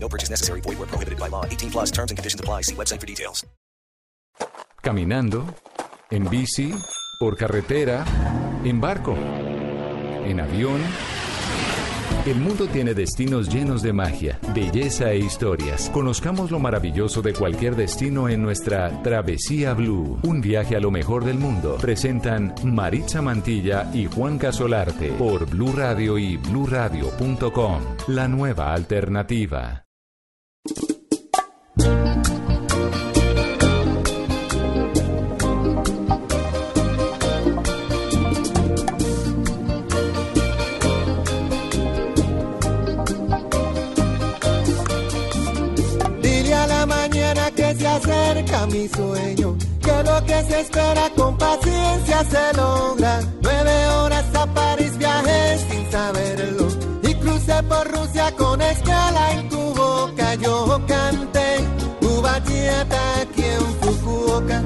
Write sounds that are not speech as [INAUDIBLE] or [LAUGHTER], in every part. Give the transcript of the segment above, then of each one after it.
No purchase necessary. Void where prohibited by law. 18 plus terms and conditions apply. See website for details. Caminando, en bici, por carretera, en barco, en avión. El mundo tiene destinos llenos de magia, belleza e historias. Conozcamos lo maravilloso de cualquier destino en nuestra Travesía Blue. Un viaje a lo mejor del mundo. Presentan Maritza Mantilla y Juan Casolarte por Blue Radio y bluradio.com. La nueva alternativa. Acerca mi sueño, que lo que se espera con paciencia se logra. Nueve horas a París viajé sin saberlo y crucé por Rusia con escala en tu boca. Yo canté tu bachata aquí en Fukuoka.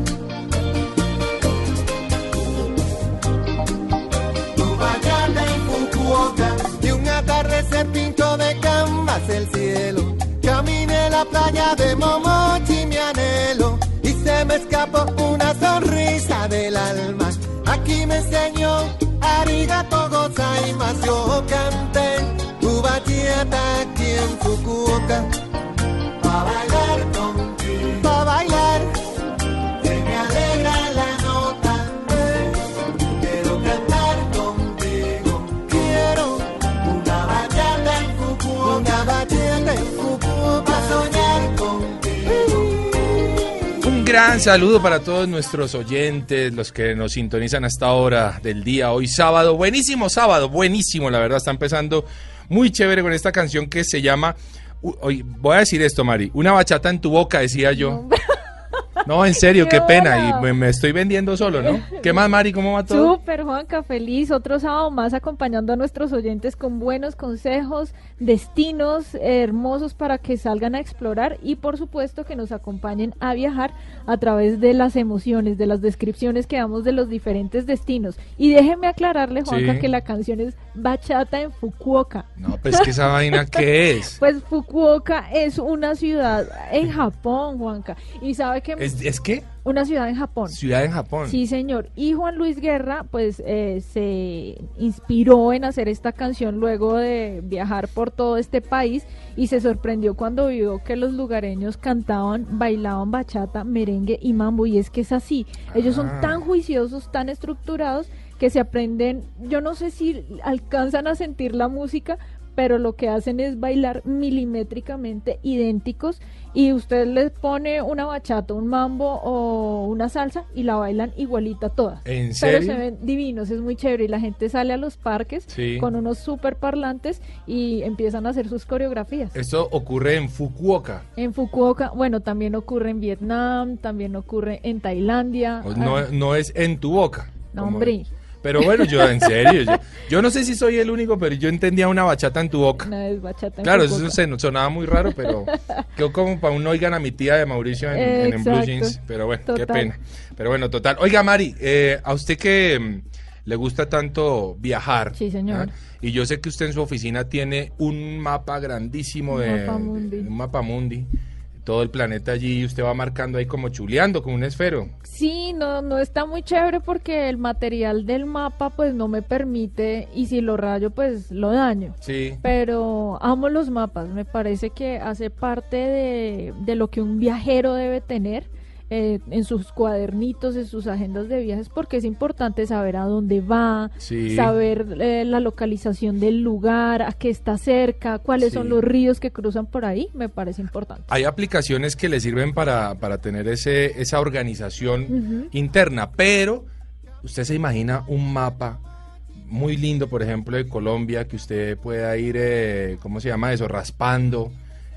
Tu bachata en Fukuoka y un atardecer pintó de canvas el cielo. Caminé la playa de Momochi, mi anhelo, y se me escapó una sonrisa del alma. Aquí me enseñó arigato gozaimasu. Yo canté tu bachata aquí en Fukuoka. Gran saludo para todos nuestros oyentes, los que nos sintonizan hasta ahora del día, hoy sábado. Buenísimo sábado, buenísimo, la verdad, está empezando muy chévere con esta canción que se llama... voy a decir esto, Mari. Una bachata en tu boca, decía yo. En serio, qué, Qué pena. Y me, me estoy vendiendo solo, ¿no? ¿Qué más, Mari? ¿Cómo va todo? Súper, Juanca, feliz. Otro sábado más acompañando a nuestros oyentes con buenos consejos, destinos hermosos para que salgan a explorar y, por supuesto, que nos acompañen a viajar a través de las emociones, de las descripciones que damos de los diferentes destinos. Y déjeme aclararle, Juanca, Sí. que la canción es Bachata en Fukuoka. No, pues que esa vaina, [LAUGHS] ¿qué es? Pues Fukuoka es una ciudad en Japón, Juanca. Y sabe que ¿Es, es qué? una ciudad en Japón. Ciudad en Japón. Sí, señor. Y Juan Luis Guerra, pues, eh, se inspiró en hacer esta canción luego de viajar por todo este país y se sorprendió cuando vio que los lugareños cantaban, bailaban bachata, merengue y mambo. Y es que es así. Ellos son Ah. tan juiciosos, tan estructurados que se aprenden, yo no sé si alcanzan a sentir la música, pero lo que hacen es bailar milimétricamente idénticos y usted les pone una bachata, un mambo o una salsa y la bailan igualita todas. ¿En Pero serio? se ven divinos, es muy chévere y la gente sale a los parques Sí. con unos super parlantes y empiezan a hacer sus coreografías. Esto ocurre en Fukuoka. En Fukuoka, bueno, también ocurre en Vietnam, también ocurre en Tailandia. No, no es en tu boca. no, hombre, Pero bueno, yo en serio, yo, yo no sé si soy el único, pero yo entendía una bachata en tu boca. es bachata en Claro, eso se- sonaba muy raro, [LAUGHS] pero quedó como para uno oigan a mi tía de Mauricio en, en- en Blue. Jeans. Pero bueno, qué pena. Pero bueno, total. Oiga, Mari, eh, a usted que mm, le gusta tanto viajar. Sí, señor. ¿ah? Y yo sé que usted en su oficina tiene un mapa grandísimo Un de mapa mundi. de- un mapa mundi. Todo el planeta allí y usted va marcando ahí como chuleando con un esfero. Sí, no, no está muy chévere porque el material del mapa pues no me permite y si lo rayo pues lo daño. Sí. Pero amo los mapas, me parece que hace parte de, de lo que un viajero debe tener eh, en sus cuadernitos, en sus agendas de viajes, porque es importante saber a dónde va, Sí. saber eh, la localización del lugar, a qué está cerca, cuáles son los ríos que cruzan por ahí, me parece importante. Hay aplicaciones que le sirven para, para tener ese, esa organización interna, pero usted se imagina un mapa muy lindo, por ejemplo, de Colombia, que usted pueda ir, eh, ¿cómo se llama eso? Raspando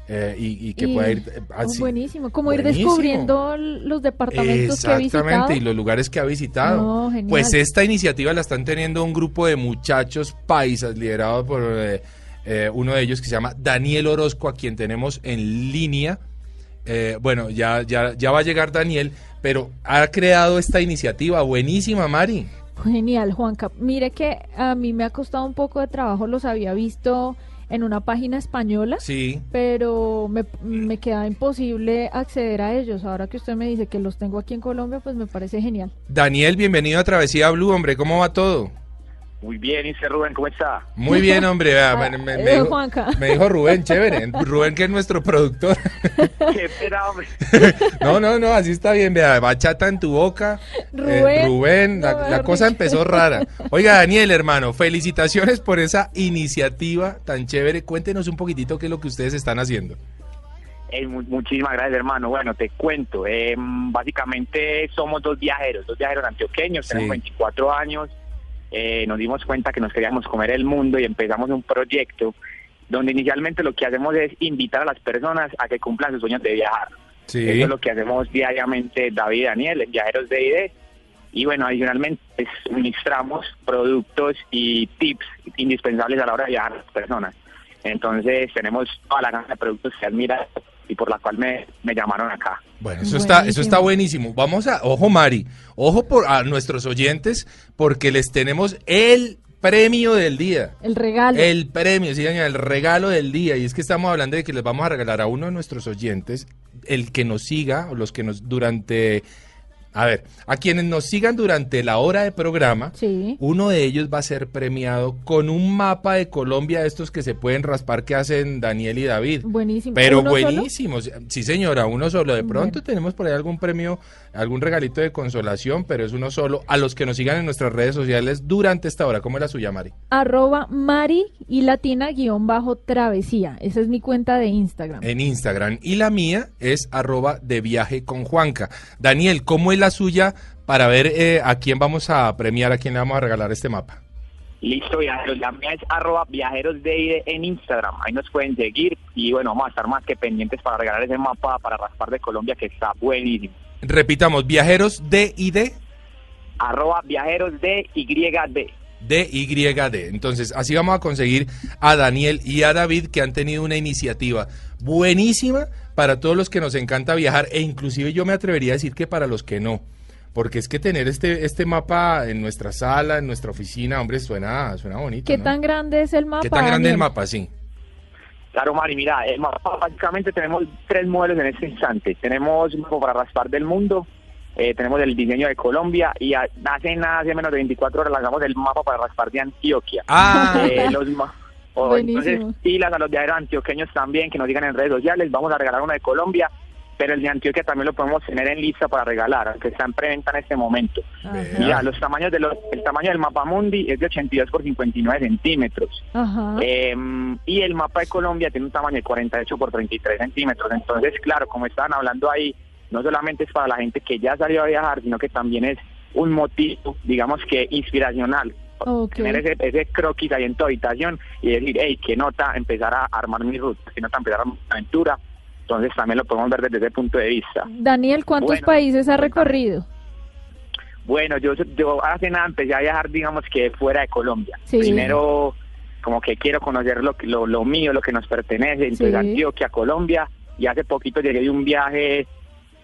eh, y, y que Y- pueda ir eh, así. buenísimo, como ir descubriendo los departamentos que he visitado. Exactamente, y los lugares que ha visitado. No, genial. Pues esta iniciativa la están teniendo un grupo de muchachos paisas liderado por eh, eh, uno de ellos que se llama Daniel Orozco, a quien tenemos en línea. Eh, bueno, ya, ya, ya va a llegar Daniel, pero ha creado esta iniciativa buenísima, Mari. Genial, Juanca. Mire que a mí me ha costado un poco de trabajo, los había visto en una página española, Sí. pero me, me queda imposible acceder a ellos. Ahora que usted me dice que los tengo aquí en Colombia, pues me parece genial. Daniel, bienvenido a Travesía Blue, hombre, ¿cómo va todo? Muy bien, dice Rubén, ¿cómo está? Muy bien, hombre. vea, Ah, me, me- eh, me dijo, Juanca. me dijo Rubén, chévere. Rubén, que es nuestro productor. [LAUGHS] Qué pena, hombre. [LAUGHS] No, no, no, así está bien. Vea, bachata en tu boca. Eh, Rubén. Rubén, la, cosa empezó rara. Oiga, Daniel, hermano, felicitaciones por esa iniciativa tan chévere. Cuéntenos un poquitito qué es lo que ustedes están haciendo. Eh, mu- muchísimas gracias, hermano. Bueno, te cuento. eh, básicamente somos dos viajeros, dos viajeros antioqueños, Sí. tenemos 24 años. Eh, nos dimos cuenta que nos queríamos comer el mundo y empezamos un proyecto donde inicialmente lo que hacemos es invitar a las personas a que cumplan sus sueños de viajar. Sí. Eso es lo que hacemos diariamente David y Daniel en Viajeros de ID. Y bueno, adicionalmente pues, suministramos productos y tips indispensables a la hora de viajar a las personas. Entonces tenemos toda la gama de productos que admira y por la cual me, me llamaron acá. Bueno, eso está, eso está buenísimo. Vamos a, ojo Mari, ojo por a nuestros oyentes, porque les tenemos el premio del día. El regalo. El premio, sí, doña, el regalo del día. Y es que estamos hablando de que les vamos a regalar a uno de nuestros oyentes, el que nos siga, o los que nos durante. A ver, a quienes nos sigan durante la hora de programa, Sí. uno de ellos va a ser premiado con un mapa de Colombia, estos que se pueden raspar que hacen Daniel y David. Buenísimo. Pero ¿Uno solo? buenísimo. Sí, señora, uno solo. De pronto Bueno. tenemos por ahí algún premio, algún regalito de consolación, pero es uno solo. A los que nos sigan en nuestras redes sociales durante esta hora. ¿Cómo es la suya, Mari? Arroba Mari y Latina guion bajo travesía. Esa es mi cuenta de Instagram. En Instagram. Y la mía es arroba de viaje con Juanca. Daniel, ¿cómo es la suya para ver eh, a quién vamos a premiar, a quién le vamos a regalar este mapa? Listo, viajeros. La mía es arroba viajeros de ID en Instagram. Ahí nos pueden seguir y bueno, vamos a estar más que pendientes para regalar ese mapa para raspar de Colombia que está buenísimo. Repitamos, viajeros de y de. Arroba viajeros de YD. de YD. Entonces, así vamos a conseguir a Daniel y a David que han tenido una iniciativa buenísima para todos los que nos encanta viajar e inclusive yo me atrevería a decir que para los que no. Porque es que tener este, este mapa en nuestra sala, en nuestra oficina, hombre, suena, suena bonito. ¿Qué ¿no? tan grande es el mapa? ¿Qué tan grande es el Daniel? mapa? Sí. Claro, Mari, mira, el mapa, básicamente tenemos tres modelos en este instante. Tenemos un mapa para raspar del mundo, eh, tenemos el diseño de Colombia y a- hace nada, hace menos de 24 horas lanzamos el mapa para raspar de Antioquia. Ah, Eh, los ma- o- Buenísimo. entonces, pilas a los viajeros antioqueños también que nos digan en redes sociales. Vamos a regalar uno de Colombia, pero el de Antioquia también lo podemos tener en lista para regalar, aunque está en preventa en este momento. Ajá. Mira, los tamaños de los, el tamaño del mapa mundi es de 82 por 59 centímetros. Ajá. Eh, y el mapa de Colombia tiene un tamaño de 48 por 33 centímetros. Entonces, claro, como estaban hablando ahí, no solamente es para la gente que ya salió a viajar, sino que también es un motivo, digamos que inspiracional. Ok. Tener ese, ese croquis ahí en tu habitación y decir, hey, qué nota empezar a armar mi ruta, qué nota empezar a armar mi aventura. Entonces también lo podemos ver desde ese punto de vista. Daniel, ¿cuántos Bueno, países ha recorrido? Bueno, yo, yo hace nada empecé a viajar, digamos que fuera de Colombia. Sí. Primero, como que quiero conocer lo, que- lo, lo mío, lo que nos pertenece, entonces Sí. Antioquia, Colombia, y hace poquito llegué de un viaje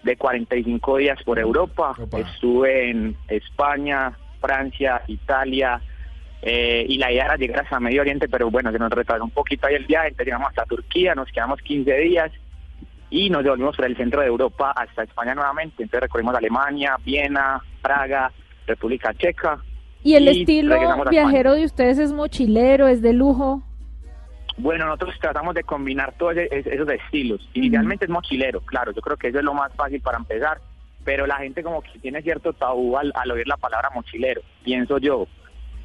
de 45 días por Europa. Opa. Estuve en España, Francia, Italia, eh, y la idea era llegar hasta Medio Oriente, pero bueno, se nos retrasó un poquito ahí el viaje, entonces llegamos hasta Turquía, nos quedamos 15 días y nos devolvimos por el centro de Europa hasta España nuevamente. Entonces recorrimos Alemania, Viena, Praga, República Checa. ¿Y el Y estilo viajero de ustedes es mochilero, es de lujo? Bueno, nosotros tratamos de combinar todos e- esos estilos. Inicialmente es mochilero, claro, yo creo que eso es lo más fácil para empezar, pero la gente como que tiene cierto tabú al, al oír la palabra mochilero, pienso yo.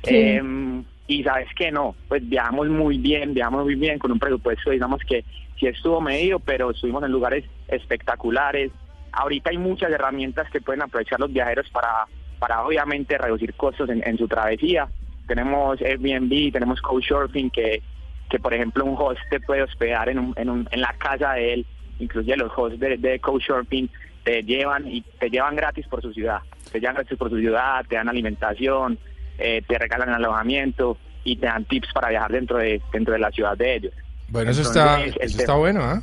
Sí. Em, y sabes que no, pues viajamos muy bien, viajamos muy bien con un presupuesto, digamos que sí estuvo medido, pero estuvimos en lugares espectaculares. Ahorita hay muchas herramientas que pueden aprovechar los viajeros para, para obviamente reducir costos en, su travesía. Tenemos Airbnb, tenemos Couchsurfing que que por ejemplo un host te puede hospedar en, un, en, un, en la casa de él, inclusive los hosts de, de Couchsurfing te llevan y te llevan gratis por su ciudad, te llevan gratis por su ciudad, te dan alimentación, eh, te regalan alojamiento y te dan tips para viajar dentro de dentro de la ciudad de ellos. Bueno, eso está, eso tema- está bueno, ¿ah?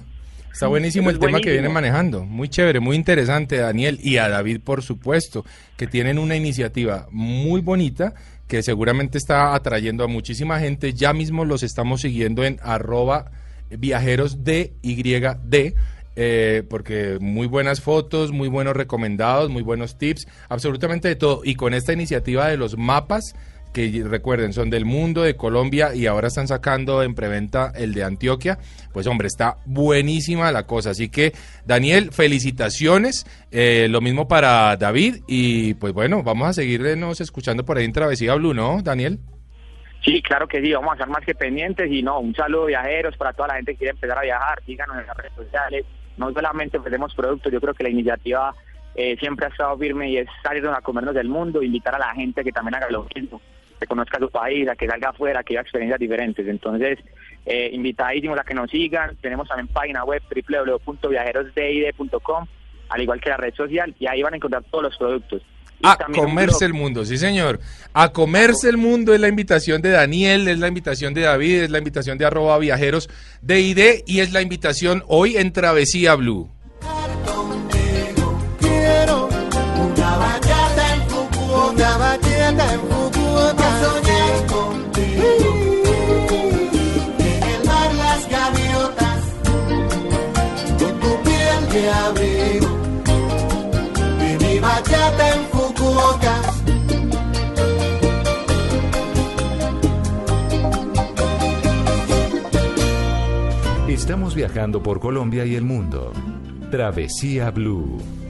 Está buenísimo Eso el tema que vienen buenísimo. manejando. Muy chévere, muy interesante, Daniel. Y a David, por supuesto, que tienen una iniciativa muy bonita que seguramente está atrayendo a muchísima gente. Ya mismo los estamos siguiendo en arroba viajeros de YD. Eh, porque muy buenas fotos, muy buenos recomendados, muy buenos tips, absolutamente de todo. Y con esta iniciativa de los mapas, que recuerden, son del mundo, de Colombia y ahora están sacando en preventa el de Antioquia. Pues hombre, está buenísima la cosa. Así que, Daniel, felicitaciones. Eh, lo mismo para David. Y pues bueno, vamos a seguirnos escuchando por ahí en Travesía Blue, ¿no, Daniel? Sí, claro que sí, vamos a estar más que pendientes y no, un saludo viajeros para toda la gente que quiere empezar a viajar, síganos en las redes sociales, no solamente ofrecemos productos, yo creo que la iniciativa eh, siempre ha estado firme y es salirnos a comernos del mundo, invitar a la gente que también haga lo mismo, que conozca su país, a que salga afuera, que viva experiencias diferentes, entonces eh, invitadísimos a que nos sigan, tenemos también página web www.viajerosdid.com, al igual que la red social, y ahí van a encontrar todos los productos. A comerse el mundo, sí señor. A comerse el mundo es la invitación de Daniel, es la invitación de David, es la invitación de arroba viajeros de ID y es la invitación hoy en Travesía Blue. Viajando por Colombia y el mundo. Travesía Blue.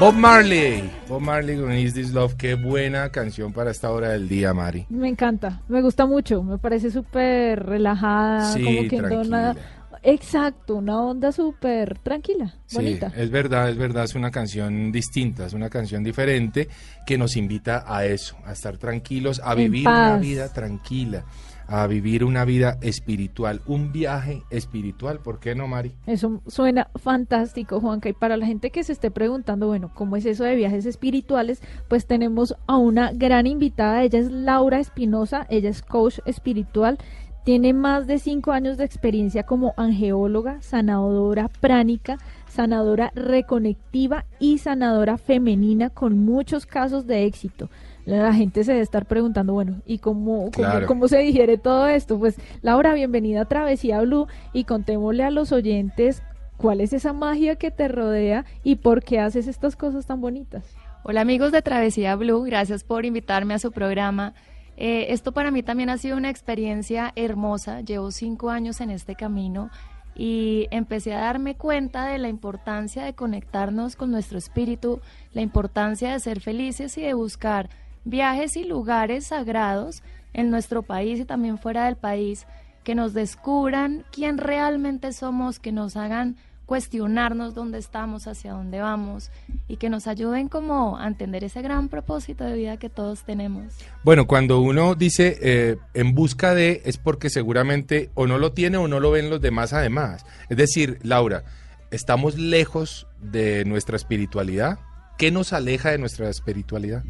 Bob Marley. Bob Marley con Is This Love. Qué buena canción para esta hora del día, Mari. Me encanta, me gusta mucho, me parece súper relajada, Sí, como que tranquila. una- Exacto, una onda súper tranquila, Sí, bonita. es verdad, es verdad, es una canción distinta, es una canción diferente que nos invita a eso, a estar tranquilos, a En vivir una vida tranquila, a vivir una vida espiritual, un viaje espiritual, ¿por qué no, Mari? Eso suena fantástico, Juanca. Y para la gente que se esté preguntando, bueno, ¿cómo es eso de viajes espirituales? Pues tenemos a una gran invitada. Ella es Laura Espinosa, ella es coach espiritual. Tiene más de cinco años de experiencia como angeóloga, sanadora pránica, sanadora reconectiva y sanadora femenina con muchos casos de éxito. La gente se debe estar preguntando, bueno, ¿y cómo, cómo, Claro. cómo se digiere todo esto? Pues Laura, bienvenida a Travesía Blue y contémosle a los oyentes cuál es esa magia que te rodea y por qué haces estas cosas tan bonitas. Hola amigos de Travesía Blue, gracias por invitarme a su programa. Eh, esto para mí también ha sido una experiencia hermosa, llevo cinco años en este camino y empecé a darme cuenta de la importancia de conectarnos con nuestro espíritu, la importancia de ser felices y de buscar viajes y lugares sagrados en nuestro país y también fuera del país que nos descubran quién realmente somos, que nos hagan cuestionarnos dónde estamos, hacia dónde vamos y que nos ayuden como a entender ese gran propósito de vida que todos tenemos. Bueno, cuando uno dice eh, en busca de, es porque seguramente o no lo tiene o no lo ven los demás además. Es decir, Laura, ¿estamos lejos de nuestra espiritualidad? ¿Qué nos aleja de nuestra espiritualidad?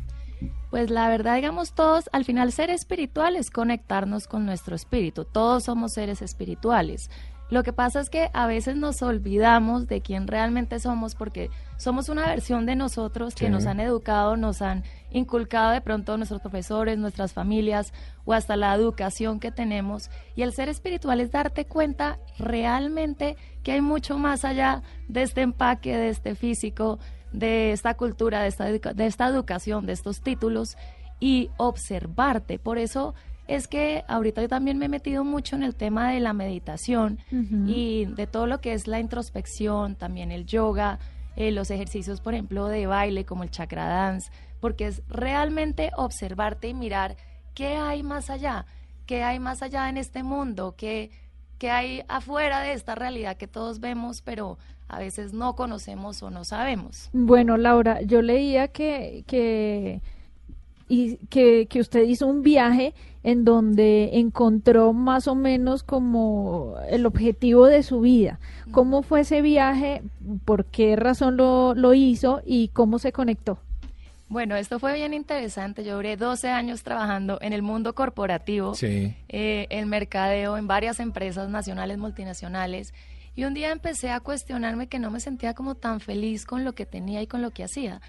Pues la verdad, digamos, todos, al final ser espiritual es conectarnos con nuestro espíritu. Todos somos seres espirituales. Lo que pasa es que a veces nos olvidamos de quién realmente somos porque somos una versión de nosotros que Sí. nos han educado, nos han inculcado de pronto nuestros profesores, nuestras familias o hasta la educación que tenemos. Y el ser espiritual es darte cuenta realmente que hay mucho más allá de este empaque, de este físico, de esta cultura, de esta, de esta educación, de estos títulos y observarte. Por eso es que ahorita yo también me he metido mucho en el tema de la meditación y de todo lo que es la introspección, también el yoga, eh, los ejercicios, por ejemplo, de baile como el chakra dance, porque es realmente observarte y mirar qué hay más allá, qué hay más allá en este mundo, qué, qué hay afuera de esta realidad que todos vemos, pero a veces no conocemos o no sabemos. Bueno, Laura, yo leía que, que, y que, que usted hizo un viaje en donde encontró más o menos como el objetivo de su vida. ¿Cómo fue ese viaje? ¿Por qué razón lo, lo hizo? ¿Y cómo se conectó? Bueno, esto fue bien interesante. Yo duré 12 años trabajando en el mundo corporativo, Sí. eh, en mercadeo, en varias empresas nacionales, multinacionales. Y un día empecé a cuestionarme que no me sentía como tan feliz con lo que tenía y con lo que hacía.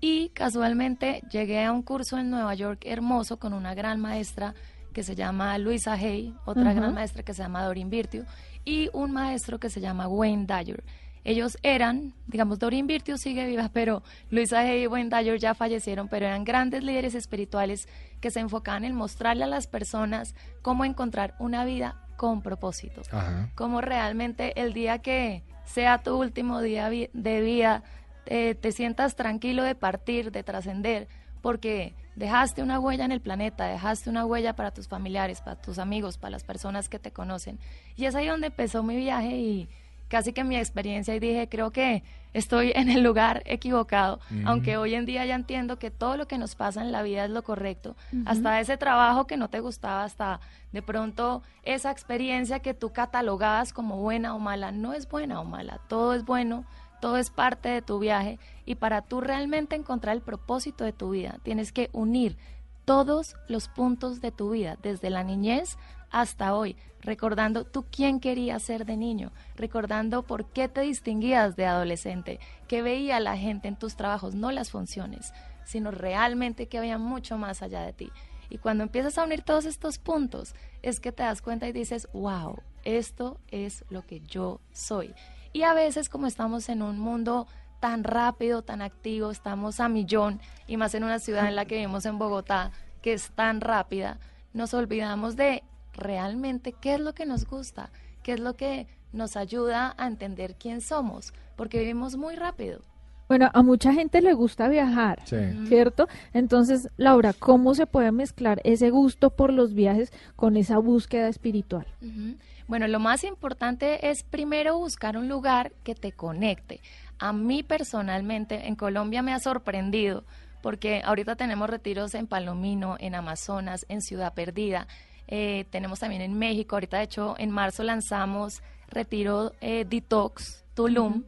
Y casualmente llegué a un curso en Nueva York hermoso con una gran maestra que se llama Luisa Hay, otra gran maestra que se llama Dorin Virtue, y un maestro que se llama Wayne Dyer. Ellos eran, digamos, Dorin Virtue sigue viva, pero Luisa Hay y Wayne Dyer ya fallecieron, pero eran grandes líderes espirituales que se enfocaban en mostrarle a las personas cómo encontrar una vida con propósito Ajá. cómo realmente el día que sea tu último día vi- de vida, eh, te sientas tranquilo de partir, de trascender, porque dejaste una huella en el planeta, dejaste una huella para tus familiares, para tus amigos, para las personas que te conocen. Y es ahí donde empezó mi viaje y casi que mi experiencia y dije, creo que estoy en el lugar equivocado, aunque hoy en día ya entiendo que todo lo que nos pasa en la vida es lo correcto, hasta ese trabajo que no te gustaba, hasta de pronto esa experiencia que tú catalogabas como buena o mala, no es buena o mala, todo es bueno, todo es parte de tu viaje y para tú realmente encontrar el propósito de tu vida, tienes que unir todos los puntos de tu vida, desde la niñez hasta hoy, recordando tú quién querías ser de niño, recordando por qué te distinguías de adolescente, qué veía la gente en tus trabajos, no las funciones, sino realmente que había mucho más allá de ti. Y cuando empiezas a unir todos estos puntos, es que te das cuenta y dices, wow, esto es lo que yo soy. Y a veces como estamos en un mundo tan rápido, tan activo, estamos a millón, y más en una ciudad en la que vivimos en Bogotá, que es tan rápida, nos olvidamos de realmente qué es lo que nos gusta, qué es lo que nos ayuda a entender quién somos, porque vivimos muy rápido. Bueno, a mucha gente le gusta viajar, Sí. ¿cierto? Entonces, Laura, ¿cómo se puede mezclar ese gusto por los viajes con esa búsqueda espiritual? Bueno, lo más importante es primero buscar un lugar que te conecte. A mí personalmente en Colombia me ha sorprendido porque ahorita tenemos retiros en Palomino, en Amazonas, en Ciudad Perdida. Eh, tenemos también en México, ahorita de hecho en marzo lanzamos retiro eh, Detox Tulum,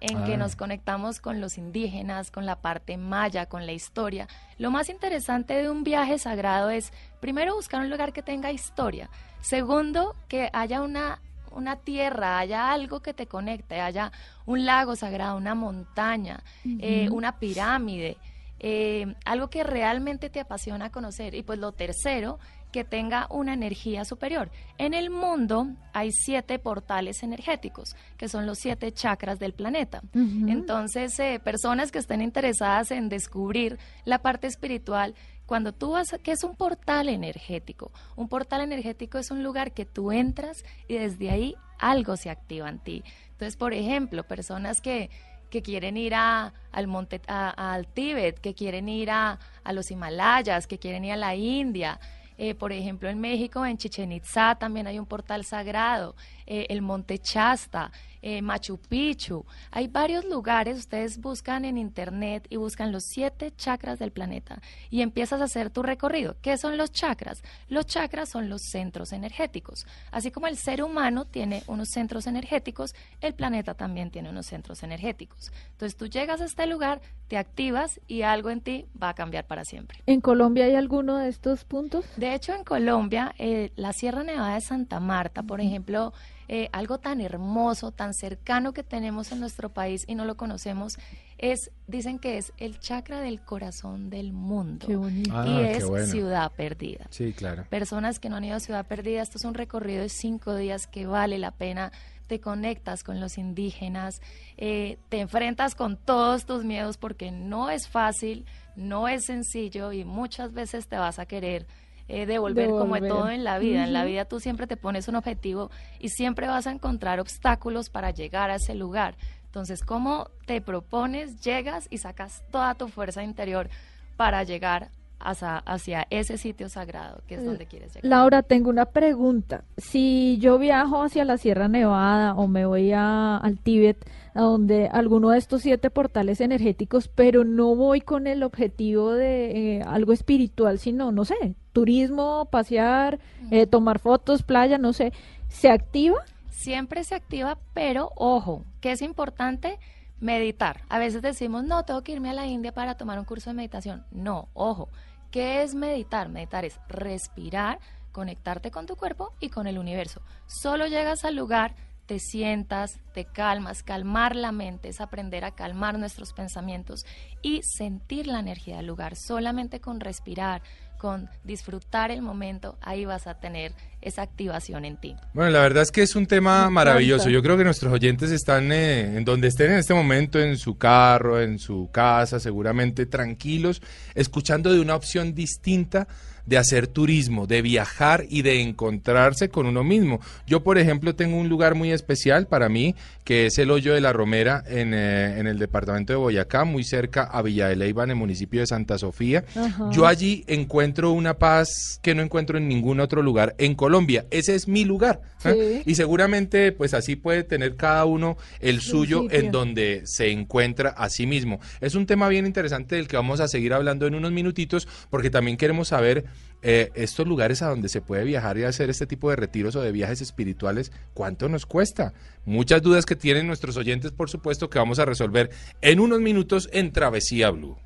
en que Ah. nos conectamos con los indígenas, con la parte maya, con la historia. Lo más interesante de un viaje sagrado es, primero, buscar un lugar que tenga historia. Segundo, que haya una, una tierra, haya algo que te conecte, haya un lago sagrado, una montaña, eh, una pirámide, eh, algo que realmente te apasiona conocer. Y pues lo tercero, que tenga una energía superior. En el mundo hay siete portales energéticos, que son los siete chakras del planeta. Entonces, eh, personas que estén interesadas en descubrir la parte espiritual, cuando tú vas, a- ¿qué es un portal energético? Un portal energético es un lugar que tú entras y desde ahí algo se activa en ti. Entonces, por ejemplo, personas que, que quieren ir a, al monte, a- al Tíbet, que quieren ir a, a los Himalayas, que quieren ir a la India, Eh, por ejemplo, en México, en Chichen Itzá, también hay un portal sagrado, eh, el Monte Chasta, eh, Machu Picchu. Hay varios lugares, ustedes buscan en internet y buscan los siete chakras del planeta y empiezas a hacer tu recorrido. ¿Qué son los chakras? Los chakras son los centros energéticos. Así como el ser humano tiene unos centros energéticos, el planeta también tiene unos centros energéticos. Entonces tú llegas a este lugar, te activas y algo en ti va a cambiar para siempre. ¿En Colombia hay alguno de estos puntos? De hecho, en Colombia, eh, la Sierra Nevada de Santa Marta, por ejemplo, eh, algo tan hermoso, tan cercano que tenemos en nuestro país y no lo conocemos, es, dicen que es el chakra del corazón del mundo. Qué bonito. Ah, y qué es bueno. Ciudad Perdida. Sí, claro. Personas que no han ido a Ciudad Perdida, esto es un recorrido de cinco días que vale la pena. Te conectas con los indígenas, eh, te enfrentas con todos tus miedos porque no es fácil, no es sencillo y muchas veces te vas a querer eh, devolver, como de todo en la vida. En la vida tú siempre te pones un objetivo y siempre vas a encontrar obstáculos para llegar a ese lugar. Entonces, ¿cómo te propones, llegas y sacas toda tu fuerza interior para llegar hacia, hacia ese sitio sagrado que es donde quieres llegar? Laura, tengo una pregunta. Si yo viajo hacia la Sierra Nevada o me voy a, al Tíbet, a donde alguno de estos siete portales energéticos, pero no voy con el objetivo de eh, algo espiritual, sino, no sé, turismo, pasear, eh, tomar fotos, playa, no sé, ¿se activa? siempre se activa, pero ojo, que es importante meditar. A veces decimos, no, tengo que irme a la India para tomar un curso de meditación. No, ojo, ¿qué es meditar? Meditar es respirar, conectarte con tu cuerpo y con el universo. Solo llegas al lugar, te sientas, te calmas, calmar la mente es aprender a calmar nuestros pensamientos y sentir la energía del lugar. Solamente con respirar, con disfrutar el momento, ahí vas a tener esa activación en ti. Bueno, la verdad es que es un tema maravilloso. Yo creo que nuestros oyentes están eh, en donde estén en este momento, en su carro, en su casa, seguramente tranquilos, escuchando de una opción distinta de hacer turismo, de viajar y de encontrarse con uno mismo. Yo, por ejemplo, tengo un lugar muy especial para mí, que es el Hoyo de la Romera en, eh, en el departamento de Boyacá, muy cerca a Villa de Leyva, en el municipio de Santa Sofía. Yo allí encuentro una paz que no encuentro en ningún otro lugar en Colombia. Ese es mi lugar. ¿eh? Sí. Y seguramente, pues así puede tener cada uno el suyo en donde se encuentra a sí mismo. Es un tema bien interesante del que vamos a seguir hablando en unos minutitos, porque también queremos saber eh, estos lugares a donde se puede viajar y hacer este tipo de retiros o de viajes espirituales, ¿cuánto nos cuesta? Muchas dudas que tienen nuestros oyentes, por supuesto, que vamos a resolver en unos minutos en Travesía Blue.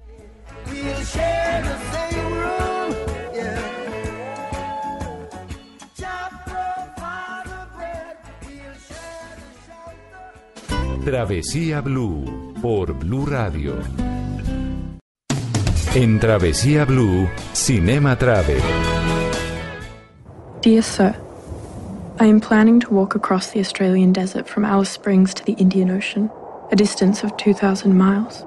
Travesía Blue por Blue Radio. En Travesía Blue, Cinema Travel. Dear Sir, I am planning to walk across the Australian desert from Alice Springs to the Indian Ocean, a distance of 2,000 miles.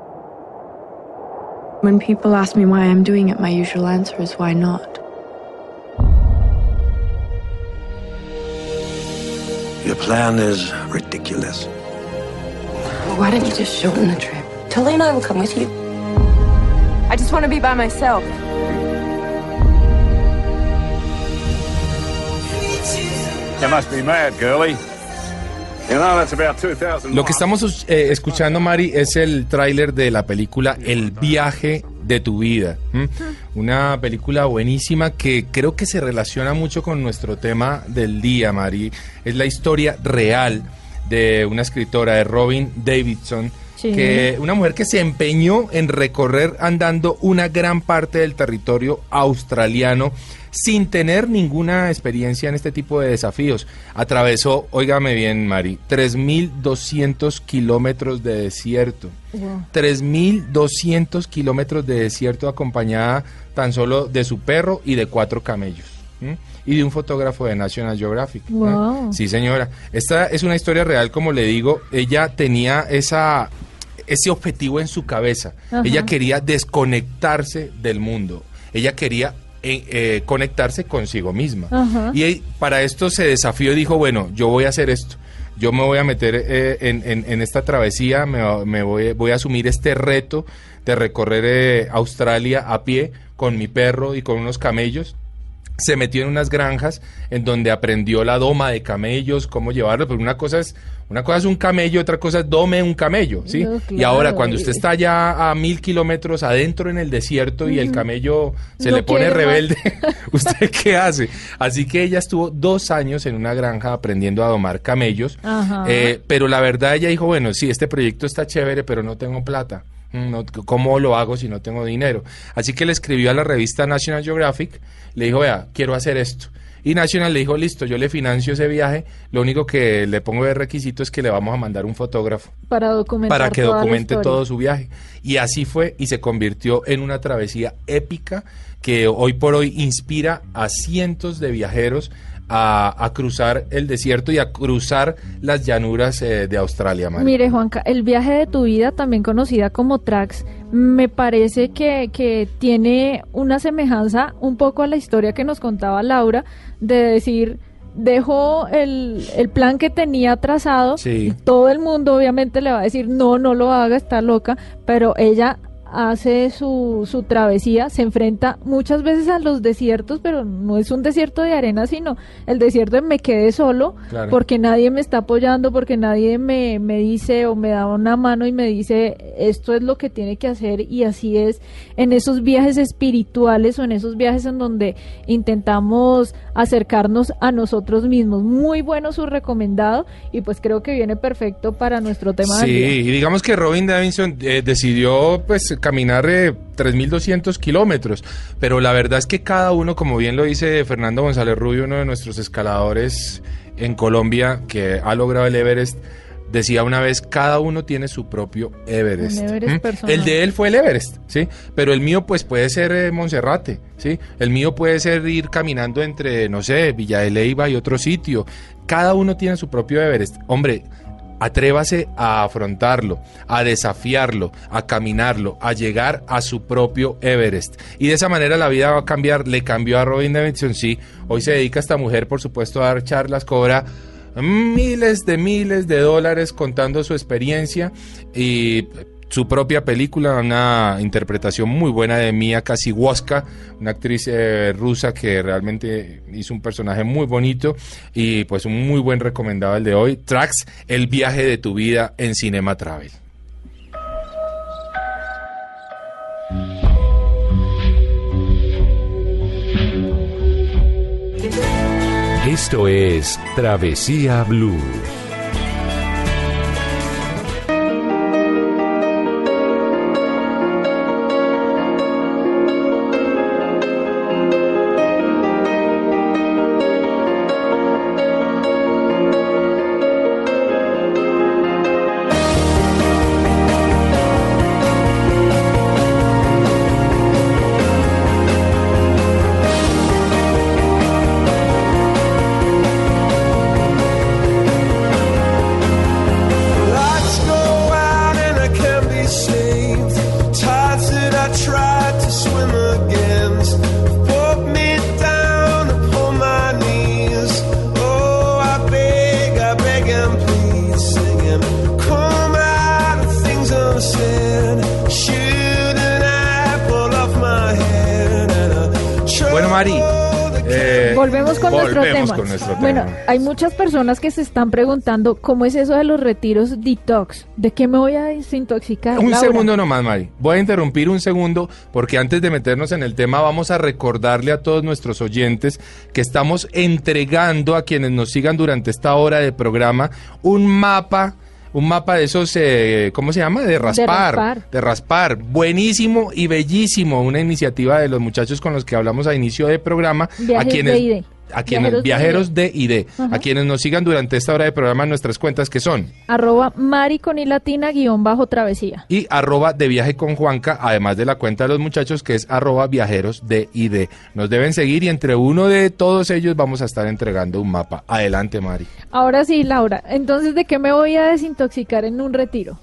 When people ask me why I'm doing it, my usual answer is why not? Your plan is ridiculous. Why don't you just shorten the trip? Tully and I will come with you. I just want to be by myself. You must be mad, girlie. You know, that's about 2,000 Lo que estamos eh, escuchando, Mari, es el tráiler de la película El viaje de tu vida. ¿m? Una película buenísima que creo que se relaciona mucho con nuestro tema del día, Mari. Es la historia real de una escritora, de Robin Davidson, Sí. que una mujer que se empeñó en recorrer andando una gran parte del territorio australiano sin tener ninguna experiencia en este tipo de desafíos. Atravesó, óigame bien, Mari, 3.200 kilómetros de desierto. Wow. 3.200 kilómetros de desierto acompañada tan solo de su perro y de cuatro camellos. Y de un fotógrafo de National Geographic. ¿eh? Sí, señora. Esta es una historia real, como le digo. Ella tenía esa, ese objetivo en su cabeza. Ajá. Ella quería desconectarse del mundo. Ella quería eh, eh, conectarse consigo misma. Ajá. Y para esto se desafió y dijo, bueno, yo voy a hacer esto. Yo me voy a meter eh, en, en- en esta travesía, me, me voy, voy a asumir este reto de recorrer eh, Australia a pie con mi perro y con unos camellos. Se metió en unas granjas en donde aprendió la doma de camellos, cómo llevarlo, pero una cosa es una cosa es un camello, otra cosa es dome un camello, ¿sí? No, Y ahora cuando usted está ya a mil kilómetros adentro en el desierto y el camello se No le pone más. rebelde, [LAUGHS] [LAUGHS] ¿usted qué hace? Así que ella estuvo dos años en una granja aprendiendo a domar camellos, eh, pero la verdad ella dijo, bueno, sí, este proyecto está chévere, pero no tengo plata. Mm, no- ¿Cómo lo hago si no tengo dinero? Así que le escribió a la revista National Geographic, le dijo, vea, quiero hacer esto. Y National le dijo, listo, yo le financio ese viaje, lo único que le pongo de requisito es que le vamos a mandar un fotógrafo Para documentar para que documente todo su viaje. Y así fue y se convirtió en una travesía épica que hoy por hoy inspira a cientos de viajeros a, a cruzar el desierto y a cruzar las llanuras eh, de Australia, Mari. Mire, Juanca, el viaje de tu vida, también conocida como Trax, me parece que, que tiene una semejanza un poco a la historia que nos contaba Laura, de decir, dejó el, el plan que tenía trazado, Sí. todo el mundo obviamente le va a decir, no, no lo haga, está loca, pero ella hace su, su travesía, se enfrenta muchas veces a los desiertos, pero no es un desierto de arena, sino el desierto de me quedé solo, Claro. porque nadie me está apoyando, porque nadie me, me dice o me da una mano y me dice esto es lo que tiene que hacer y así es en esos viajes espirituales o en esos viajes en donde intentamos acercarnos a nosotros mismos. Muy bueno su recomendado y pues creo que viene perfecto para nuestro tema Sí, y digamos que Robin Davidson eh, decidió pues caminar eh, 3.200 kilómetros, pero la verdad es que cada uno, como bien lo dice Fernando González Rubio, uno de nuestros escaladores en Colombia que ha logrado el Everest, decía una vez, cada uno tiene su propio Everest. Everest ¿Mm? personal. El de él fue el Everest, ¿sí? Pero el mío pues puede ser eh, Monserrate, ¿sí? El mío puede ser ir caminando entre, no sé, Villa de Leyva y otro sitio. Cada uno tiene su propio Everest. Hombre, Atrévase a afrontarlo, a desafiarlo, a caminarlo, a llegar a su propio Everest. Y de esa manera la vida va a cambiar. Le cambió a Robin Davidson, sí. Hoy se dedica esta mujer, por supuesto, a dar charlas, cobra miles de miles de dólares contando su experiencia y su propia película, una interpretación muy buena de Mia Kasiwoska, una actriz eh, rusa que realmente hizo un personaje muy bonito y pues un muy buen recomendado el de hoy, Tracks, el viaje de tu vida en Cinema Travel. Esto es Travesía Blue. Hay muchas personas que se están preguntando cómo es eso de los retiros detox. ¿De qué me voy a desintoxicar? Un Laura? segundo nomás, Mari. Voy a interrumpir un segundo porque antes de meternos en el tema vamos a recordarle a todos nuestros oyentes que estamos entregando a quienes nos sigan durante esta hora de programa un mapa. Un mapa de esos, eh, ¿cómo se llama? De raspar, raspar. de raspar. Buenísimo y bellísimo. Una iniciativa de los muchachos con los que hablamos a inicio de programa. a Viajes quienes, de. A quienes, Viajeros viajeros de de. Ajá. A quienes nos sigan durante esta hora de programa en nuestras cuentas que son. Arroba Mari con y latina guion bajo travesía. y arroba de viaje con Juanca, además de la cuenta de los muchachos que es arroba viajeros de ID. Nos deben seguir y entre uno de todos ellos vamos a estar entregando un mapa. Adelante, Mari. Ahora sí, Laura. Entonces, ¿de qué me voy a desintoxicar en un retiro?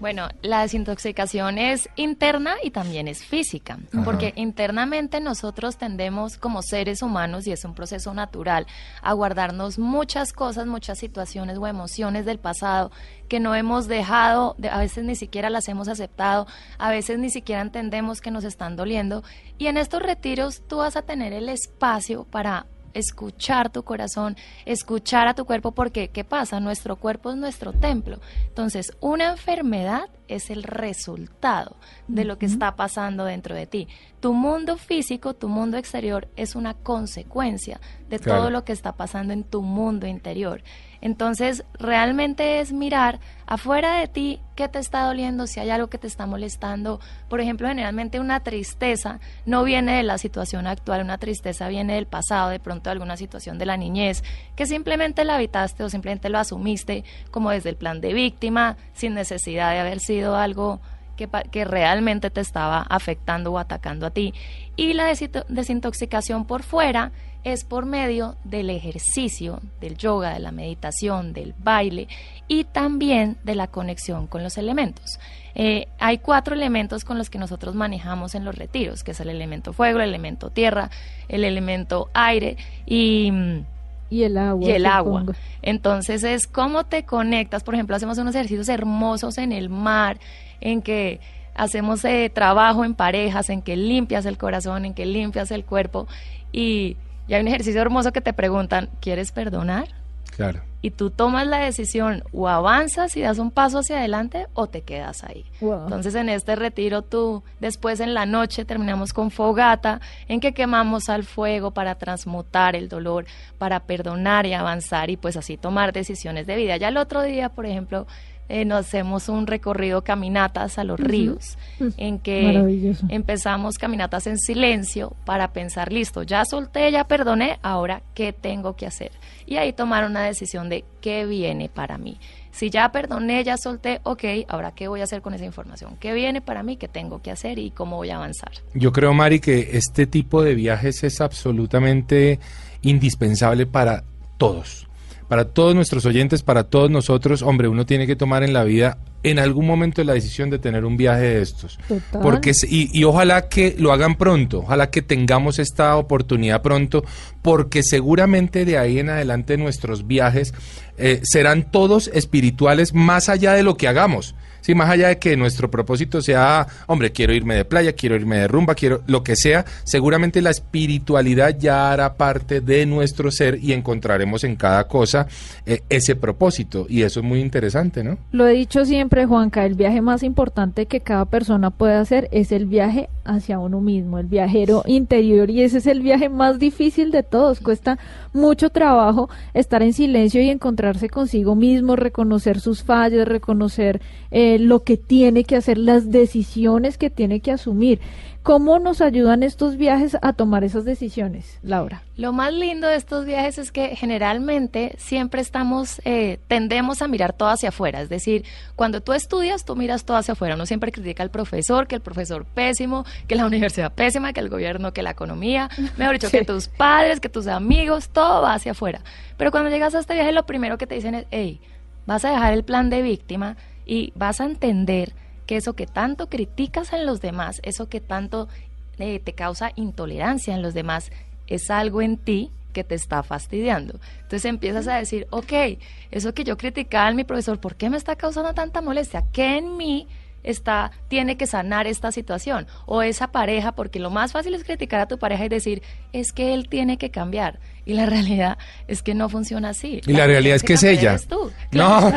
Bueno, la desintoxicación es interna y también es física, Ajá. porque internamente nosotros tendemos como seres humanos, y es un proceso natural, a guardarnos muchas cosas, muchas situaciones o emociones del pasado que no hemos dejado, de- a veces ni siquiera las hemos aceptado, a veces ni siquiera entendemos que nos están doliendo. Y en estos retiros tú vas a tener el espacio para escuchar tu corazón, escuchar a tu cuerpo, porque ¿qué pasa? Nuestro cuerpo es nuestro templo. Entonces, una enfermedad es el resultado de lo que está pasando dentro de ti. Tu mundo físico, tu mundo exterior es una consecuencia de Claro. todo lo que está pasando en tu mundo interior. Entonces, realmente es mirar afuera de ti qué te está doliendo, si hay algo que te está molestando. Por ejemplo, generalmente una tristeza no viene de la situación actual, una tristeza viene del pasado, de pronto de alguna situación de la niñez, que simplemente la habitaste o simplemente lo asumiste como desde el plan de víctima, sin necesidad de haber sido algo que, que realmente te estaba afectando o atacando a ti. Y la desintoxicación por fuera es por medio del ejercicio, del yoga, de la meditación, del baile y también de la conexión con los elementos. Eh, hay cuatro elementos con los que nosotros manejamos en los retiros, que es el elemento fuego, el elemento tierra, el elemento aire y... Y el agua. y el agua. Entonces es cómo te conectas. Por ejemplo, hacemos unos ejercicios hermosos en el mar, en que hacemos eh, trabajo en parejas, en que limpias el corazón, en que limpias el cuerpo. Y, y hay un ejercicio hermoso que te preguntan, ¿quieres perdonar? Claro. Y tú tomas la decisión o avanzas y das un paso hacia adelante o te quedas ahí. Wow. Entonces en este retiro tú, después en la noche terminamos con fogata, en que quemamos al fuego para transmutar el dolor, para perdonar y avanzar y pues así tomar decisiones de vida. Ya el otro día, por ejemplo, eh, nos hacemos un recorrido caminatas a los ríos, Mm, en que empezamos caminatas en silencio para pensar, listo, ya solté, ya perdoné, ahora qué tengo que hacer. Y ahí tomar una decisión de qué viene para mí. Si ya perdoné, ya solté, ok, ahora qué voy a hacer con esa información. ¿Qué viene para mí? ¿Qué tengo que hacer? ¿Y cómo voy a avanzar? Yo creo, Mari, que este tipo de viajes es absolutamente indispensable para todos. Para todos nuestros oyentes, para todos nosotros, hombre, uno tiene que tomar en la vida en algún momento la decisión de tener un viaje de estos. Total. Porque y ojalá que lo hagan pronto, ojalá que tengamos esta oportunidad pronto, porque seguramente de ahí en adelante nuestros viajes eh, serán todos espirituales más allá de lo que hagamos. Sí, más allá de que nuestro propósito sea, hombre, quiero irme de playa, quiero irme de rumba, quiero lo que sea, seguramente la espiritualidad ya hará parte de nuestro ser y encontraremos en cada cosa eh, ese propósito. Y eso es muy interesante, ¿no? Lo he dicho siempre, Juanca, el viaje más importante que cada persona puede hacer es el viaje hacia uno mismo, el viajero interior, y ese es el viaje más difícil de todos. Cuesta mucho trabajo estar en silencio y encontrarse consigo mismo, reconocer sus fallas, reconocer eh, lo que tiene que hacer, las decisiones que tiene que asumir. ¿Cómo nos ayudan estos viajes a tomar esas decisiones, Laura? Lo más lindo de estos viajes es que generalmente siempre estamos, eh, tendemos a mirar todo hacia afuera. Es decir, cuando tú estudias, tú miras todo hacia afuera. Uno siempre critica al profesor, que el profesor pésimo, que la universidad pésima, que el gobierno, que la economía, mejor dicho, [LAUGHS] que tus padres, que tus amigos, todo va hacia afuera. Pero cuando llegas a este viaje, lo primero que te dicen es, hey, vas a dejar el plan de víctima y vas a entender que eso que tanto criticas en los demás, eso que tanto eh, te causa intolerancia en los demás, es algo en ti que te está fastidiando. Entonces empiezas a decir, ok, eso que yo criticaba en mi profesor, ¿por qué me está causando tanta molestia? ¿Qué en mí está, tiene que sanar esta situación? O esa pareja, porque lo más fácil es criticar a tu pareja y decir, es que él tiene que cambiar. Y la [LAUGHS] realidad es que no funciona así. Y la realidad es que es ella. eres tú. No, [LAUGHS]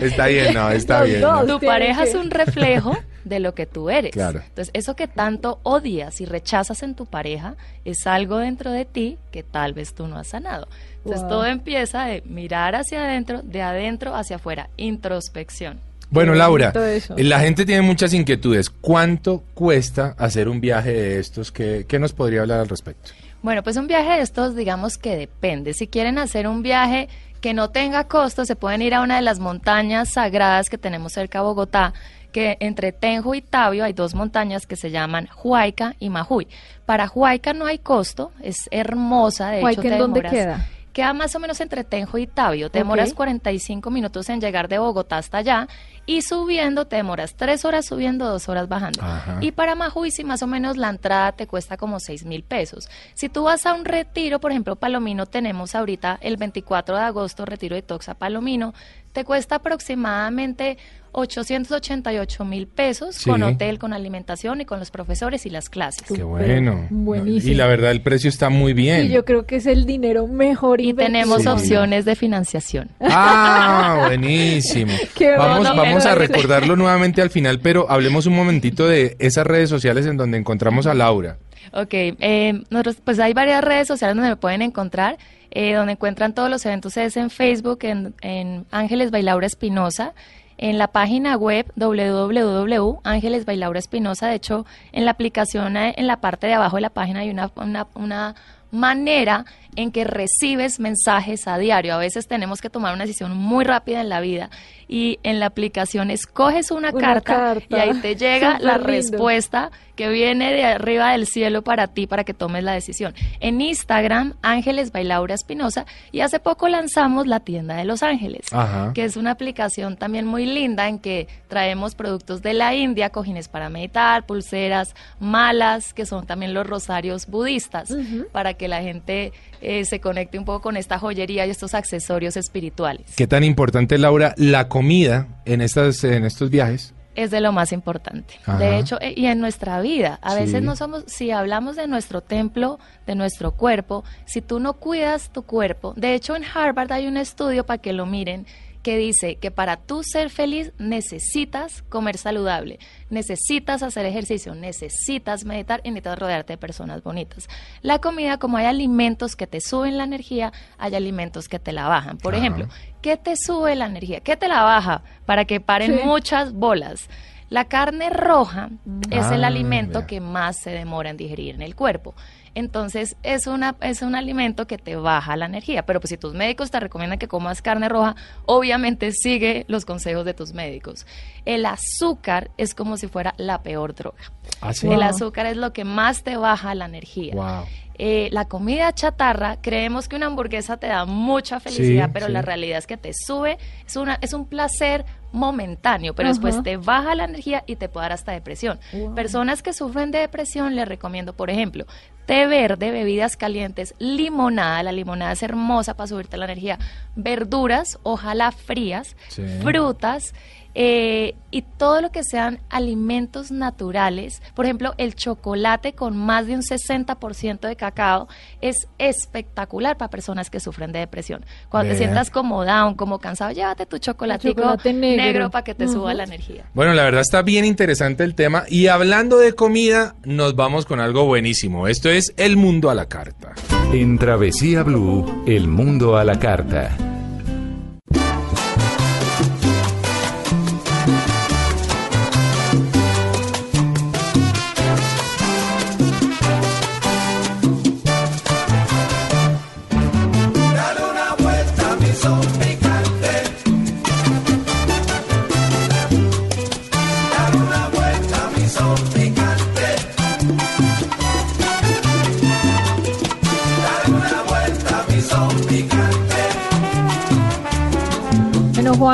está bien, no, está bien. no. Tu pareja es un reflejo de lo que tú eres. Claro. Entonces, eso que tanto odias y rechazas en tu pareja es algo dentro de ti que tal vez tú no has sanado. Entonces, Wow. todo empieza de mirar hacia adentro, de adentro hacia afuera, introspección. Bueno, Laura, la gente tiene muchas inquietudes. ¿Cuánto cuesta hacer un viaje de estos? ¿Qué, qué nos podría hablar al respecto? Bueno, pues un viaje de estos, digamos que depende. Si quieren hacer un viaje que no tenga costo, se pueden ir a una de las montañas sagradas que tenemos cerca de Bogotá, que entre Tenjo y Tabio hay dos montañas que se llaman Huayca y Majuy. Para Huayca no hay costo, es hermosa, de Huayca, hecho te ¿en dónde demoras- queda? Queda más o menos entre Tenjo y Tabio. Te demoras Ok. 45 minutos en llegar de Bogotá hasta allá y subiendo te demoras 3 horas subiendo, 2 horas bajando. Ajá. Y para Majuisi más o menos la entrada te cuesta como 6 mil pesos. Si tú vas a un retiro, por ejemplo, Palomino, tenemos ahorita el 24 de agosto retiro de Toxa Palomino, te cuesta aproximadamente 888 mil pesos Sí. con hotel, con alimentación y con los profesores y las clases. Qué bueno. Buenísimo. Y la verdad, el precio está muy bien. Y yo creo que es el dinero mejor Y tenemos Sí. opciones de financiación. Ah, buenísimo. [LAUGHS] Qué Vamos, bueno. vamos a recordarlo [LAUGHS] nuevamente al final, pero hablemos un momentito de esas redes sociales en donde encontramos a Laura. Ok, eh, nosotros, pues hay varias redes sociales donde me pueden encontrar, eh, donde encuentran todos los eventos es en Facebook, en, en Ángeles Bailaura Espinosa, en la página web www.ángeles Bailaura Espinosa, de hecho, en la aplicación, eh, en la parte de abajo de la página hay una, una, una manera en que recibes mensajes a diario. A veces tenemos que tomar una decisión muy rápida en la vida y en la aplicación escoges una, Una carta, carta. y ahí te llega [LAUGHS] la lindo. respuesta que viene de arriba del cielo para ti, para que tomes la decisión. En Instagram, Ángeles Bailaura Espinosa, y hace poco lanzamos la tienda de Los Ángeles, Ajá. que es una aplicación también muy linda en que traemos productos de la India, cojines para meditar, pulseras, malas, que son también los rosarios budistas, para que la gente eh, se conecte un poco con esta joyería y estos accesorios espirituales. ¿Qué tan importante, Laura, la comida en, estas, en estos viajes? es de lo más importante. Ajá. De hecho, eh, y en nuestra vida, a Sí. veces no somos, si hablamos de nuestro templo, de nuestro cuerpo, si tú no cuidas tu cuerpo, de hecho en Harvard hay un estudio para que lo miren que dice que para tú ser feliz necesitas comer saludable, necesitas hacer ejercicio, necesitas meditar y necesitas rodearte de personas bonitas. La comida, como hay alimentos que te suben la energía, hay alimentos que te la bajan. Por Ajá. ejemplo, ¿qué te sube la energía? ¿Qué te la baja? Para que paren Sí. muchas bolas. La carne roja es el Ah, alimento que más se demora en digerir en el cuerpo. Entonces es una es un alimento que te baja la energía, pero pues si tus médicos te recomiendan que comas carne roja, obviamente sigue los consejos de tus médicos. El azúcar es como si fuera la peor droga. ¿Ah, sí? El Wow. azúcar es lo que más te baja la energía. Wow. Eh, la comida chatarra, creemos que una hamburguesa te da mucha felicidad, Sí, pero sí. la realidad es que te sube, es, una, es un placer momentáneo, pero después te baja la energía y te puede dar hasta depresión. Wow. Personas que sufren de depresión, les recomiendo, por ejemplo, té verde, bebidas calientes, limonada, la limonada es hermosa para subirte la energía, verduras, ojalá frías, Sí. frutas, eh, y todo lo que sean alimentos naturales, por ejemplo, el chocolate con más de un 60% de cacao es espectacular para personas que sufren de depresión. Cuando te sientas como down, como cansado, llévate tu chocolatico chocolate negro. para que te suba la energía. Bueno, la verdad está bien interesante el tema. Y hablando de comida, nos vamos con algo buenísimo. Esto es El Mundo a la Carta. En Travesía Blue, el mundo a la carta.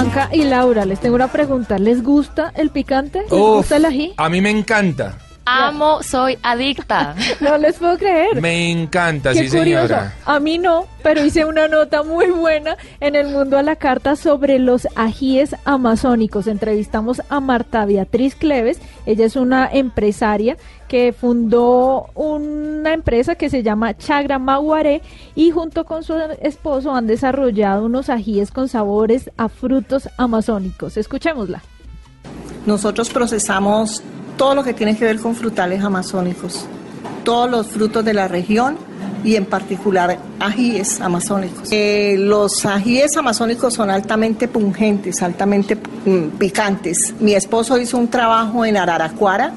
Juanca y Laura, les tengo una pregunta. ¿Les gusta el picante? ¿Les Uf, gusta el ají? A mí me encanta. Amo, soy adicta. [LAUGHS] No les puedo creer. Me encanta, Qué sí, curioso. señora. A mí no, pero hice una nota muy buena en el mundo a la carta sobre los ajíes amazónicos. Entrevistamos a Marta Beatriz Cleves. Ella es una empresaria que fundó una empresa que se llama Chagra Maguaré y junto con su esposo han desarrollado unos ajíes con sabores a frutos amazónicos. Escuchémosla. Nosotros procesamos todo lo que tiene que ver con frutales amazónicos, todos los frutos de la región y en particular ajíes amazónicos. Eh, los ajíes amazónicos son altamente pungentes, altamente mm, picantes. Mi esposo hizo un trabajo en Araraquara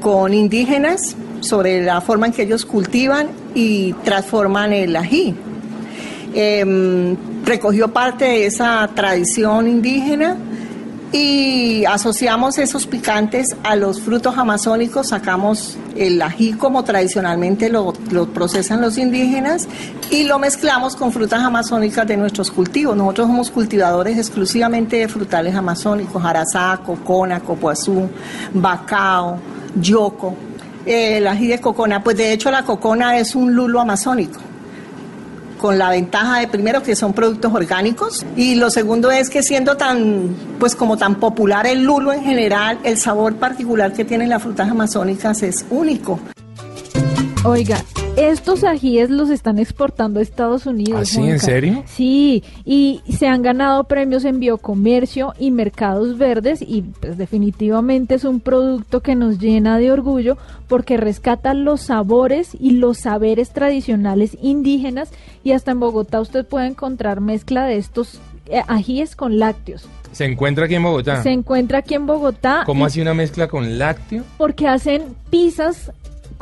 con indígenas sobre la forma en que ellos cultivan y transforman el ají. Em, recogió parte de esa tradición indígena y asociamos esos picantes a los frutos amazónicos, sacamos el ají como tradicionalmente lo, procesan los indígenas y lo mezclamos con frutas amazónicas de nuestros cultivos. Nosotros somos cultivadores exclusivamente de frutales amazónicos, arazá, cocona, copoazú, bacao, yoco. Eh, El ají de cocona, pues de hecho la cocona es un lulo amazónico con la ventaja de primero que son productos orgánicos y lo segundo es que siendo tan pues como tan popular el lulo en general, el sabor particular que tienen las frutas amazónicas es único. Oiga, estos ajíes los están exportando a Estados Unidos. ¿Ah, sí? ¿En serio? Sí, y se han ganado premios en biocomercio y mercados verdes y pues definitivamente es un producto que nos llena de orgullo porque rescata los sabores y los saberes tradicionales indígenas y hasta en Bogotá usted puede encontrar mezcla de estos eh, ajíes con lácteos. Se encuentra aquí en Bogotá. Se encuentra aquí en Bogotá ¿Cómo hace una mezcla con lácteo? porque hacen pizzas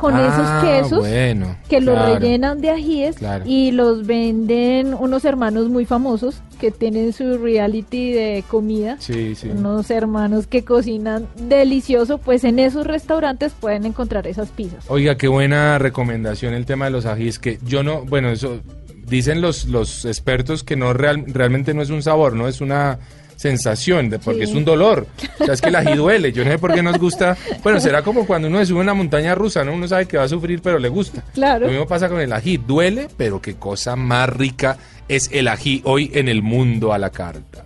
con Ah, esos quesos bueno, que los claro. rellenan de ajíes Claro. y los venden unos hermanos muy famosos que tienen su reality de comida. Sí, sí. Unos hermanos que cocinan delicioso, pues en esos restaurantes pueden encontrar esas pizzas. Oiga, qué buena recomendación el tema de los ajíes, que yo no, bueno, eso dicen los, los expertos que no real- realmente no es un sabor, no es una sensación, de, porque Sí. es un dolor. O sea, es que el ají duele. Yo no sé por qué nos gusta. Bueno, será como cuando uno se sube a una montaña rusa, ¿no? Uno sabe que va a sufrir, pero le gusta. Claro. Lo mismo pasa con el ají. Duele, pero qué cosa más rica es el ají hoy en el mundo a la carta.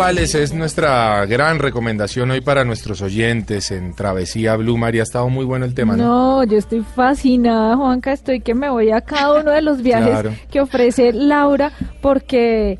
Espirituales es nuestra gran recomendación hoy para nuestros oyentes en Travesía Blue. María, ha estado muy bueno el tema, ¿no? No, yo estoy fascinada, Juanca. Estoy que me voy a cada uno de los viajes Claro. que ofrece Laura porque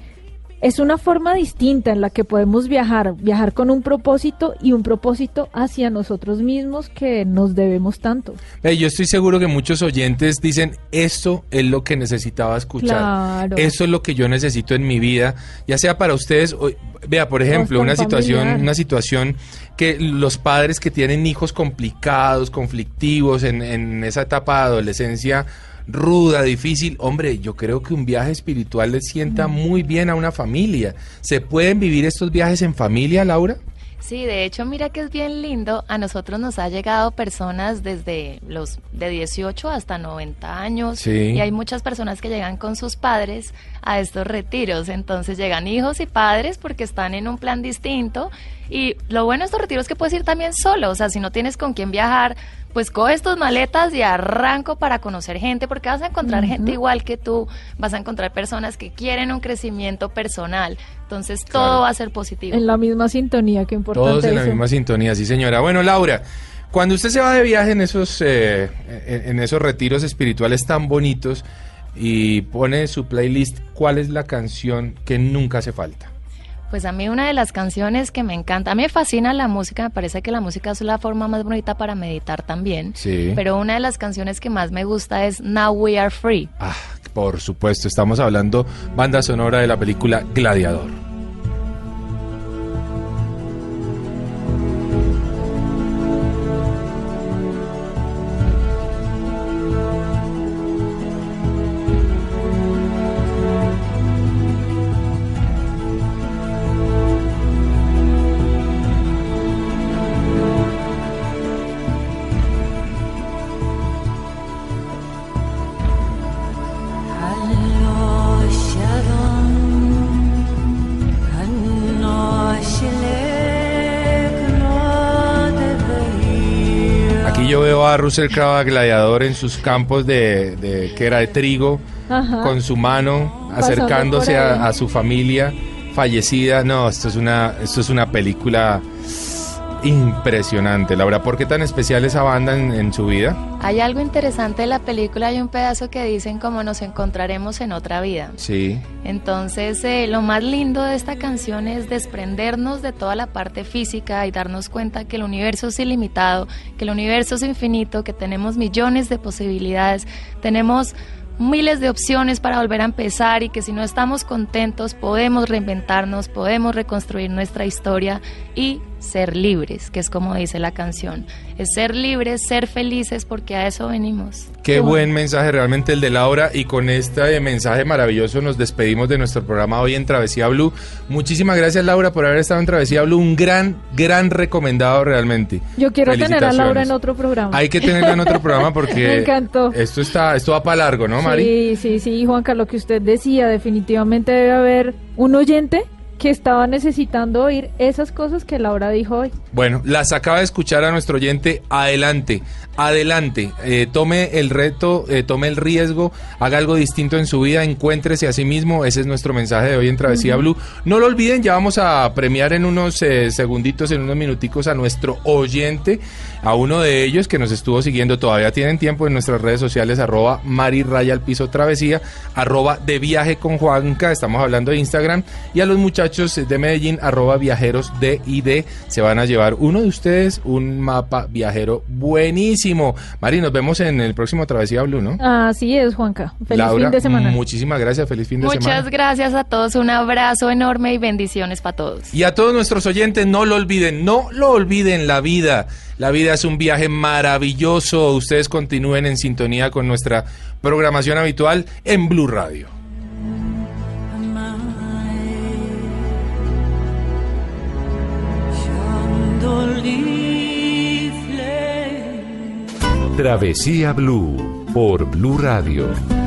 es una forma distinta en la que podemos viajar, viajar con un propósito y un propósito hacia nosotros mismos que nos debemos tanto. Yo estoy seguro que muchos oyentes dicen, esto es lo que necesitaba escuchar. Claro. Esto es lo que yo necesito en mi vida, ya sea para ustedes, o- vea, por ejemplo, con una situación, una situación que los padres que tienen hijos complicados, conflictivos en, en esa etapa de adolescencia ruda, difícil, hombre, yo creo que un viaje espiritual le sienta muy bien a una familia. ¿Se pueden vivir estos viajes en familia, Laura? Sí, de hecho, mira que es bien lindo. A nosotros nos ha llegado personas desde los de 18 hasta 90 años. Sí. Y hay muchas personas que llegan con sus padres a estos retiros. Entonces llegan hijos y padres porque están en un plan distinto. Y lo bueno de estos retiros es que puedes ir también solo. O sea, si no tienes con quién viajar, pues coges tus maletas y arranco para conocer gente, porque vas a encontrar gente igual que tú, vas a encontrar personas que quieren un crecimiento personal. Entonces Claro. todo va a ser positivo. En la misma sintonía, qué importante Todos en la misma sintonía, sí señora. Bueno, Laura, cuando usted se va de viaje en esos, eh, en, en esos retiros espirituales tan bonitos y pone su playlist, ¿cuál es la canción que nunca hace falta? Pues a mí una de las canciones que me encanta, a mí me fascina la música, me parece que la música es la forma más bonita para meditar también. Sí. Pero una de las canciones que más me gusta es Now We Are Free. Ah, por supuesto, estamos hablando banda sonora de la película Gladiador. Russell Crowe a Gladiador en sus campos de, de- que era de trigo, Ajá. con su mano, acercándose a, a su familia fallecida. No, esto es una, esto es una película impresionante. Laura, ¿por qué tan especial esa banda en, en su vida? Hay algo interesante de la película, hay un pedazo que dicen como nos encontraremos en otra vida. Sí. Entonces, eh, lo más lindo de esta canción es desprendernos de toda la parte física y darnos cuenta que el universo es ilimitado, que el universo es infinito, que tenemos millones de posibilidades, tenemos miles de opciones para volver a empezar y que si no estamos contentos podemos reinventarnos, podemos reconstruir nuestra historia y ser libres, que es como dice la canción. Es ser libres, ser felices porque a eso venimos. Qué buen mensaje realmente el de Laura y con este mensaje maravilloso nos despedimos de nuestro programa hoy en Travesía Blue. Muchísimas gracias Laura por haber estado en Travesía Blue, un gran, gran recomendado realmente. Yo quiero tener a Laura en otro programa. Hay que tenerla en otro [LAUGHS] programa porque Me encantó. esto está, esto va para largo, ¿no, Mari? Sí, sí, sí, Juanca, lo que usted decía, definitivamente debe haber un oyente que estaba necesitando oír esas cosas que Laura dijo hoy. Bueno, las acaba de escuchar a nuestro oyente. Adelante, adelante. Eh, tome el reto, eh, tome el riesgo, haga algo distinto en su vida, encuéntrese a sí mismo. Ese es nuestro mensaje de hoy en Travesía. Blue. No lo olviden, ya vamos a premiar en unos eh, segunditos, en unos minuticos a nuestro oyente, a uno de ellos que nos estuvo siguiendo. Todavía tienen tiempo en nuestras redes sociales, arroba Mari Raya al piso travesía, arroba de viaje con Juanca, estamos hablando de Instagram, y a los muchachos de Medellín, arroba viajeros de ID, se van a llevar uno de ustedes un mapa viajero buenísimo. Mari, nos vemos en el próximo Travesía Blue, ¿no? Así es, Juanca. Feliz Laura, fin de semana. muchísimas gracias, feliz fin de Muchas semana. gracias a todos, un abrazo enorme y bendiciones para todos. Y a todos nuestros oyentes, no lo olviden, no lo olviden la vida. La vida es un viaje maravilloso. Ustedes continúen en sintonía con nuestra programación habitual en Blue Radio. Travesía Blue por Blue Radio.